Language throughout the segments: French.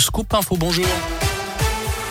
Info. Bonjour.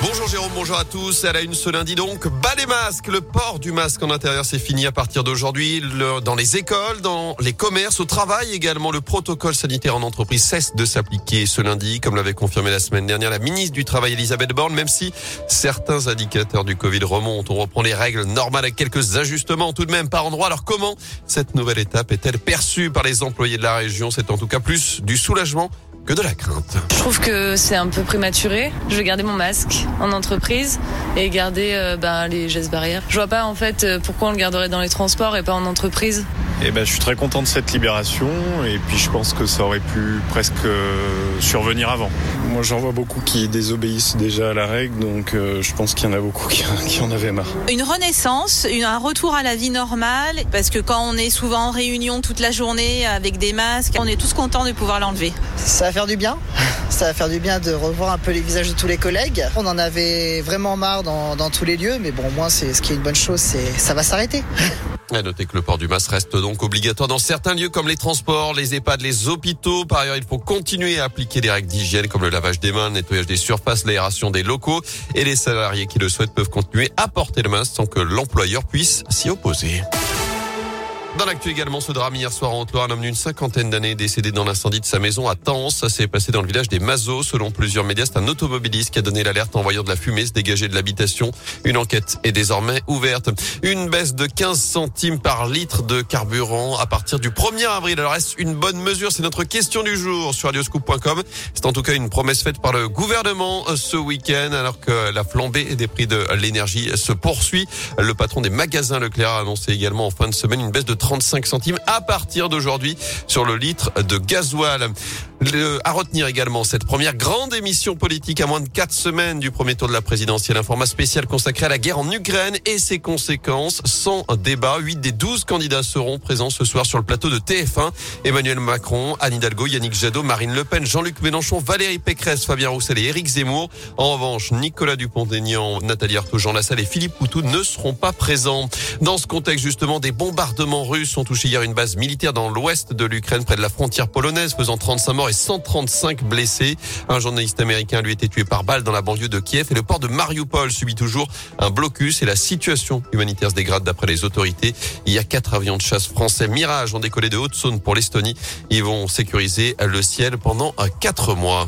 Bonjour Jérôme, bonjour à tous. Elle a une ce lundi donc. Bas les masques. Le port du masque en intérieur, c'est fini à partir d'aujourd'hui. Dans les écoles, dans les commerces, au travail également. Le protocole sanitaire en entreprise cesse de s'appliquer ce lundi, comme l'avait confirmé la semaine dernière la ministre du Travail Elisabeth Borne, même si certains indicateurs du Covid remontent. On reprend les règles normales avec quelques ajustements tout de même par endroit. Alors comment cette nouvelle étape est-elle perçue par les employés de la région? C'est en tout cas plus du soulagement que de la crainte. Je trouve que c'est un peu prématuré. Je vais garder mon masque en entreprise et garder euh, ben, les gestes barrières. Je vois pas en fait euh, pourquoi on le garderait dans les transports et pas en entreprise. Eh ben, je suis très content de cette libération et puis je pense que ça aurait pu presque euh, survenir avant. Moi j'en vois beaucoup qui désobéissent déjà à la règle donc je pense qu'il y en a beaucoup qui, qui, en avaient marre. Une renaissance, une, un retour à la vie normale parce que quand on est souvent en réunion toute la journée avec des masques, on est tous contents de pouvoir l'enlever. Ça va faire du bien. Ça va faire du bien de revoir un peu les visages de tous les collègues. On en avait vraiment marre dans, dans tous les lieux, mais bon, moi, c'est ce qui est une bonne chose, c'est ça va s'arrêter. À noter que le port du masque reste donc obligatoire dans certains lieux comme les transports, les EHPAD, les hôpitaux. Par ailleurs, il faut continuer à appliquer des règles d'hygiène comme le lavage des mains, le nettoyage des surfaces, l'aération des locaux. Et les salariés qui le souhaitent peuvent continuer à porter le masque sans que l'employeur puisse s'y opposer. Dans l'actu également, ce drame hier soir en Haute-Loire, un homme d'une cinquantaine d'années décédé dans l'incendie de sa maison à Tens. Ça s'est passé dans le village des Mazos. Selon plusieurs médias, c'est un automobiliste qui a donné l'alerte en voyant de la fumée se dégager de l'habitation. Une enquête est désormais ouverte. Une baisse de 15 centimes par litre de carburant à partir du 1er avril. Alors est-ce une bonne mesure? C'est notre question du jour sur radioscoop.com. C'est en tout cas une promesse faite par le gouvernement euh, ce week-end alors que la flambée des prix de l'énergie se poursuit. Le patron des magasins Leclerc a annoncé également en fin de semaine une baisse de 35 centimes à partir d'aujourd'hui sur le litre de gasoil. Le, à retenir également cette première grande émission politique à moins de quatre semaines du premier tour de la présidentielle. Un format spécial consacré à la guerre en Ukraine et ses conséquences. Sans débat, 8 des 12 candidats seront présents ce soir sur le plateau de TF1. Emmanuel Macron, Anne Hidalgo, Yannick Jadot, Marine Le Pen, Jean-Luc Mélenchon, Valérie Pécresse, Fabien Roussel et Éric Zemmour. En revanche, Nicolas Dupont-Aignan, Nathalie Arthaud, Jean Lassalle et Philippe Poutou ne seront pas présents. Dans ce contexte, justement, des bombardements russes ont touché hier une base militaire dans l'ouest de l'Ukraine, près de la frontière polonaise, faisant 35 morts et 135 blessés. Un journaliste américain lui a été tué par balle dans la banlieue de Kiev et le port de Mariupol subit toujours un blocus et la situation humanitaire se dégrade d'après les autorités. Il y a quatre avions de chasse français Mirage ont décollé de Haute-Saône pour l'Estonie. Ils vont sécuriser le ciel pendant quatre mois.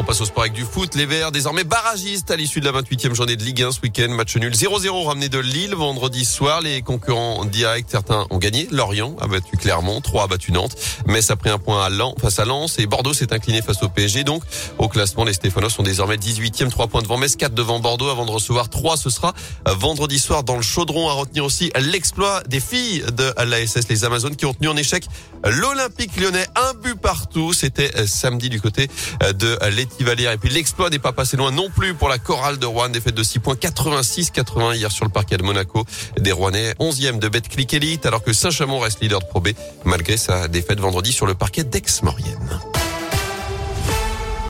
On passe au sport avec du foot. Les Verts, désormais barragistes à l'issue de la 28e journée de Ligue 1 ce week-end. Match nul 0-0 ramené de Lille vendredi soir. Les concurrents directs, certains ont gagné. Lorient a battu Clermont, 3 a battu Nantes. Metz a pris un point à Lens, face à Lens et Bordeaux s'est incliné face au PSG. Donc, au classement, les Stéphanos sont désormais 18e, 3 points devant Metz, 4 devant Bordeaux avant de recevoir 3. Ce sera vendredi soir dans le chaudron à retenir aussi l'exploit des filles de l'ASS, les Amazones, qui ont tenu en échec l'Olympique lyonnais. Un but partout. C'était samedi du côté de et puis l'exploit n'est pas passé loin non plus pour la chorale de Rouen. Défaite de 6 points, 86-80 hier sur le parquet de Monaco. Des Rouennais 11e de Betclic Elite alors que Saint-Chamond reste leader de Pro B malgré sa défaite vendredi sur le parquet d'Aix-Maurienne.